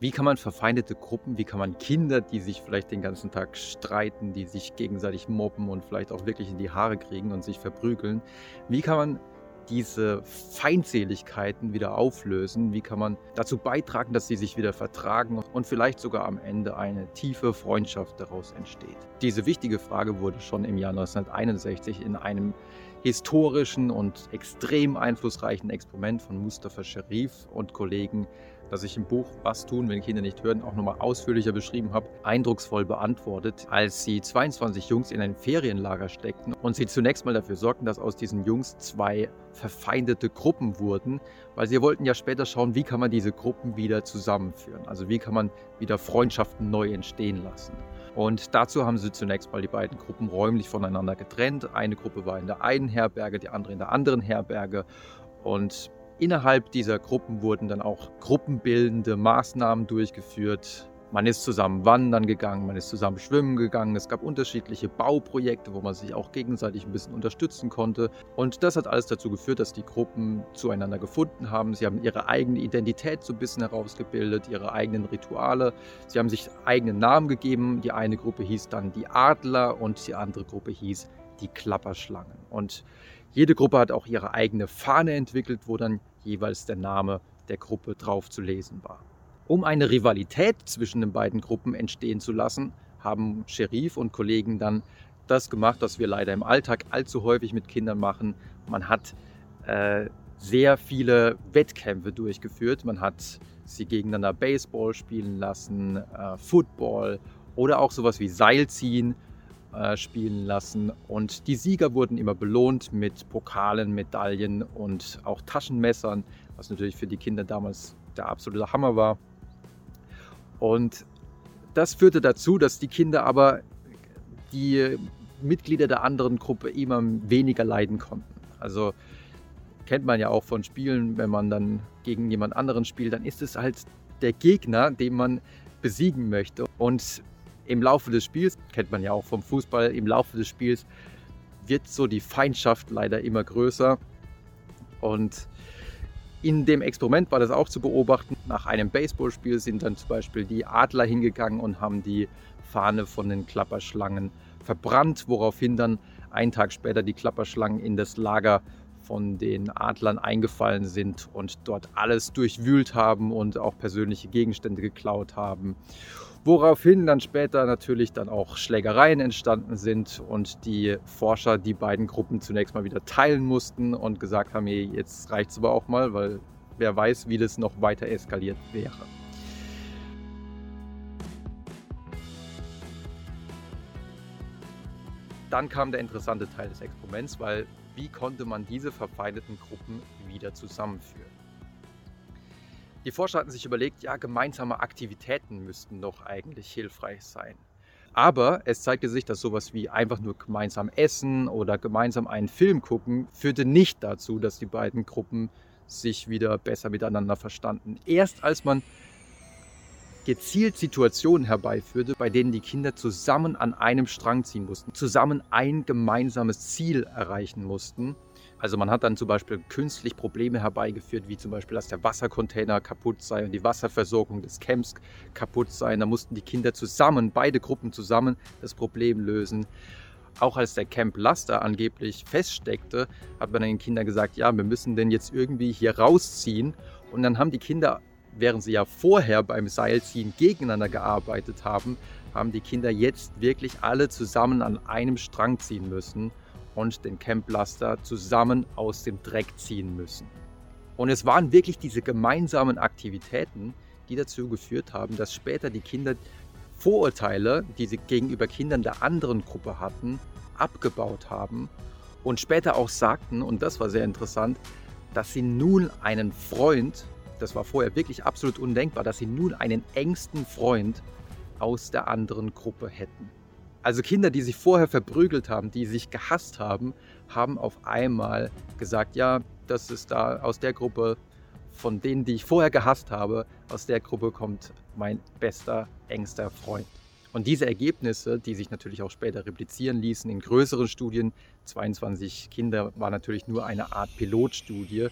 Wie kann man verfeindete Gruppen, wie kann man Kinder, die sich vielleicht den ganzen Tag streiten, die sich gegenseitig mobben und vielleicht auch wirklich in die Haare kriegen und sich verprügeln, wie kann man diese Feindseligkeiten wieder auflösen? Wie kann man dazu beitragen, dass sie sich wieder vertragen und vielleicht sogar am Ende eine tiefe Freundschaft daraus entsteht? Diese wichtige Frage wurde schon im Jahr 1961 in einem historischen und extrem einflussreichen Experiment von Mustafa Sharif und Kollegen das ich im Buch Was tun, wenn Kinder nicht hören, auch nochmal ausführlicher beschrieben habe, eindrucksvoll beantwortet, als sie 22 Jungs in ein Ferienlager steckten und sie zunächst mal dafür sorgten, dass aus diesen Jungs zwei verfeindete Gruppen wurden, weil sie wollten ja später schauen, wie kann man diese Gruppen wieder zusammenführen, also wie kann man wieder Freundschaften neu entstehen lassen. Und dazu haben sie zunächst mal die beiden Gruppen räumlich voneinander getrennt. Eine Gruppe war in der einen Herberge, die andere in der anderen Herberge. Und Innerhalb dieser Gruppen wurden dann auch gruppenbildende Maßnahmen durchgeführt. Man ist zusammen wandern gegangen, man ist zusammen schwimmen gegangen. Es gab unterschiedliche Bauprojekte, wo man sich auch gegenseitig ein bisschen unterstützen konnte. Und das hat alles dazu geführt, dass die Gruppen zueinander gefunden haben. Sie haben ihre eigene Identität so ein bisschen herausgebildet, ihre eigenen Rituale. Sie haben sich eigenen Namen gegeben. Die eine Gruppe hieß dann die Adler und die andere Gruppe hieß die Klapperschlangen. Und jede Gruppe hat auch ihre eigene Fahne entwickelt, wo dann jeweils der Name der Gruppe drauf zu lesen war. Um eine Rivalität zwischen den beiden Gruppen entstehen zu lassen, haben Sheriff und Kollegen dann das gemacht, was wir leider im Alltag allzu häufig mit Kindern machen. Man hat äh, sehr viele Wettkämpfe durchgeführt. Man hat sie gegeneinander Baseball spielen lassen, äh, Football oder auch sowas wie Seilziehen äh, spielen lassen. Und die Sieger wurden immer belohnt mit Pokalen, Medaillen und auch Taschenmessern, was natürlich für die Kinder damals der absolute Hammer war. Und das führte dazu, dass die Kinder aber die Mitglieder der anderen Gruppe immer weniger leiden konnten. Also kennt man ja auch von Spielen, wenn man dann gegen jemand anderen spielt, dann ist es halt der Gegner, den man besiegen möchte. Und im Laufe des Spiels, kennt man ja auch vom Fußball, im Laufe des Spiels wird so die Feindschaft leider immer größer. Und in dem Experiment war das auch zu beobachten. Nach einem Baseballspiel sind dann zum Beispiel die Adler hingegangen und haben die Fahne von den Klapperschlangen verbrannt, woraufhin dann einen Tag später die Klapperschlangen in das Lager von den Adlern eingefallen sind und dort alles durchwühlt haben und auch persönliche Gegenstände geklaut haben. Woraufhin dann später natürlich dann auch Schlägereien entstanden sind und die Forscher die beiden Gruppen zunächst mal wieder teilen mussten und gesagt haben, jetzt reicht es aber auch mal, weil wer weiß, wie das noch weiter eskaliert wäre. Dann kam der interessante Teil des Experiments, weil wie konnte man diese verfeindeten Gruppen wieder zusammenführen? Die Forscher hatten sich überlegt, ja, gemeinsame Aktivitäten müssten doch eigentlich hilfreich sein. Aber es zeigte sich, dass sowas wie einfach nur gemeinsam essen oder gemeinsam einen Film gucken, führte nicht dazu, dass die beiden Gruppen sich wieder besser miteinander verstanden. Erst als man gezielt Situationen herbeiführte, bei denen die Kinder zusammen an einem Strang ziehen mussten, zusammen ein gemeinsames Ziel erreichen mussten, also man hat dann zum Beispiel künstlich Probleme herbeigeführt, wie zum Beispiel, dass der Wassercontainer kaputt sei und die Wasserversorgung des Camps kaputt sei. Da mussten die Kinder zusammen, beide Gruppen zusammen, das Problem lösen. Auch als der Camp Laster angeblich feststeckte, hat man den Kindern gesagt, ja, wir müssen denn jetzt irgendwie hier rausziehen. Und dann haben die Kinder, während sie ja vorher beim Seilziehen gegeneinander gearbeitet haben, haben die Kinder jetzt wirklich alle zusammen an einem Strang ziehen müssen und den Camp Laster zusammen aus dem Dreck ziehen müssen. Und es waren wirklich diese gemeinsamen Aktivitäten, die dazu geführt haben, dass später die Kinder Vorurteile, die sie gegenüber Kindern der anderen Gruppe hatten, abgebaut haben und später auch sagten, und das war sehr interessant, dass sie nun einen Freund, das war vorher wirklich absolut undenkbar, dass sie nun einen engsten Freund aus der anderen Gruppe hätten. Also Kinder, die sich vorher verprügelt haben, die sich gehasst haben, haben auf einmal gesagt, ja, das ist da aus der Gruppe von denen, die ich vorher gehasst habe, aus der Gruppe kommt mein bester, engster Freund. Und diese Ergebnisse, die sich natürlich auch später replizieren ließen in größeren Studien, 22 Kinder war natürlich nur eine Art Pilotstudie,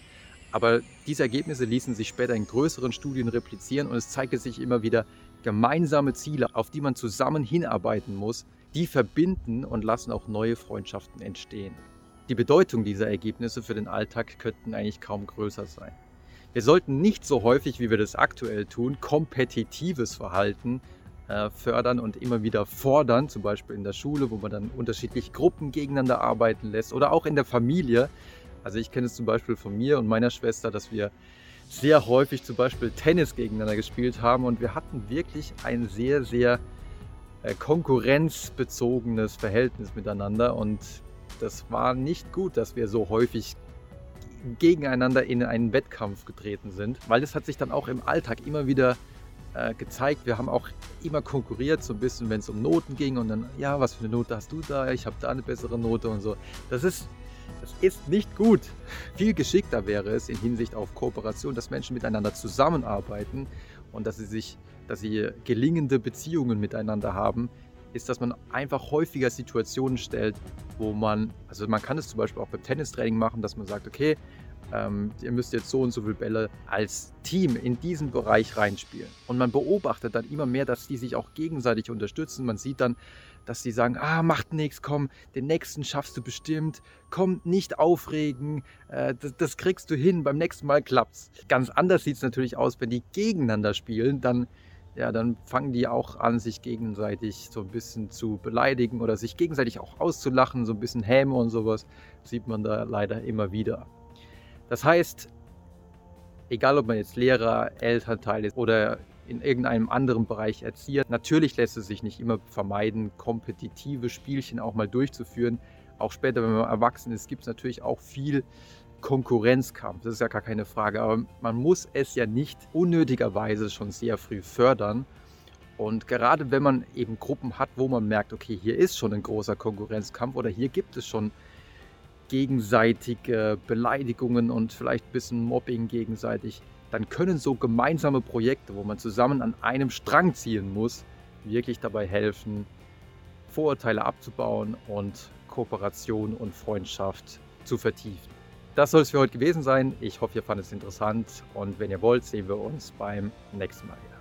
Aber diese Ergebnisse ließen sich später in größeren Studien replizieren und es zeigte sich immer wieder gemeinsame Ziele, auf die man zusammen hinarbeiten muss, die verbinden und lassen auch neue Freundschaften entstehen. Die Bedeutung dieser Ergebnisse für den Alltag könnten eigentlich kaum größer sein. Wir sollten nicht so häufig, wie wir das aktuell tun, kompetitives Verhalten äh, fördern und immer wieder fordern, zum Beispiel in der Schule, wo man dann unterschiedliche Gruppen gegeneinander arbeiten lässt oder auch in der Familie. Also ich kenne es zum Beispiel von mir und meiner Schwester, dass wir sehr häufig zum Beispiel Tennis gegeneinander gespielt haben und wir hatten wirklich ein sehr, sehr äh, konkurrenzbezogenes Verhältnis miteinander und das war nicht gut, dass wir so häufig gegeneinander in einen Wettkampf getreten sind, weil das hat sich dann auch im Alltag immer wieder äh, gezeigt. Wir haben auch immer konkurriert, so ein bisschen, wenn es um Noten ging und dann, ja, was für eine Note hast du da? Ich habe da eine bessere Note und so. Das ist, das ist nicht gut. Viel geschickter wäre es in Hinsicht auf Kooperation, dass Menschen miteinander zusammenarbeiten und dass sie sich, dass sie gelingende Beziehungen miteinander haben, ist, dass man einfach häufiger Situationen stellt, wo man, also man kann es zum Beispiel auch beim Tennistraining machen, dass man sagt, okay, ähm, ihr müsst jetzt so und so viele Bälle als Team in diesen Bereich reinspielen. Und man beobachtet dann immer mehr, dass die sich auch gegenseitig unterstützen. Man sieht dann, dass die sagen, ah, macht nichts, komm, den nächsten schaffst du bestimmt, komm, nicht aufregen, äh, das, das, kriegst du hin, beim nächsten Mal klappt's. Ganz anders sieht es natürlich aus, wenn die gegeneinander spielen, dann ja, dann fangen die auch an, sich gegenseitig so ein bisschen zu beleidigen oder sich gegenseitig auch auszulachen, so ein bisschen Häme und sowas, sieht man da leider immer wieder. Das heißt, egal ob man jetzt Lehrer, Elternteil ist oder in irgendeinem anderen Bereich Erzieher, natürlich lässt es sich nicht immer vermeiden, kompetitive Spielchen auch mal durchzuführen. Auch später, wenn man erwachsen ist, gibt es natürlich auch viel Konkurrenzkampf. Das ist ja gar keine Frage. Aber man muss es ja nicht unnötigerweise schon sehr früh fördern. Und gerade wenn man eben Gruppen hat, wo man merkt, okay, hier ist schon ein großer Konkurrenzkampf oder hier gibt es schon gegenseitige Beleidigungen und vielleicht ein bisschen Mobbing gegenseitig, dann können so gemeinsame Projekte, wo man zusammen an einem Strang ziehen muss, wirklich dabei helfen, Vorurteile abzubauen und Kooperation und Freundschaft zu vertiefen. Das soll es für heute gewesen sein. Ich hoffe, ihr fandet es interessant und wenn ihr wollt, sehen wir uns beim nächsten Mal wieder.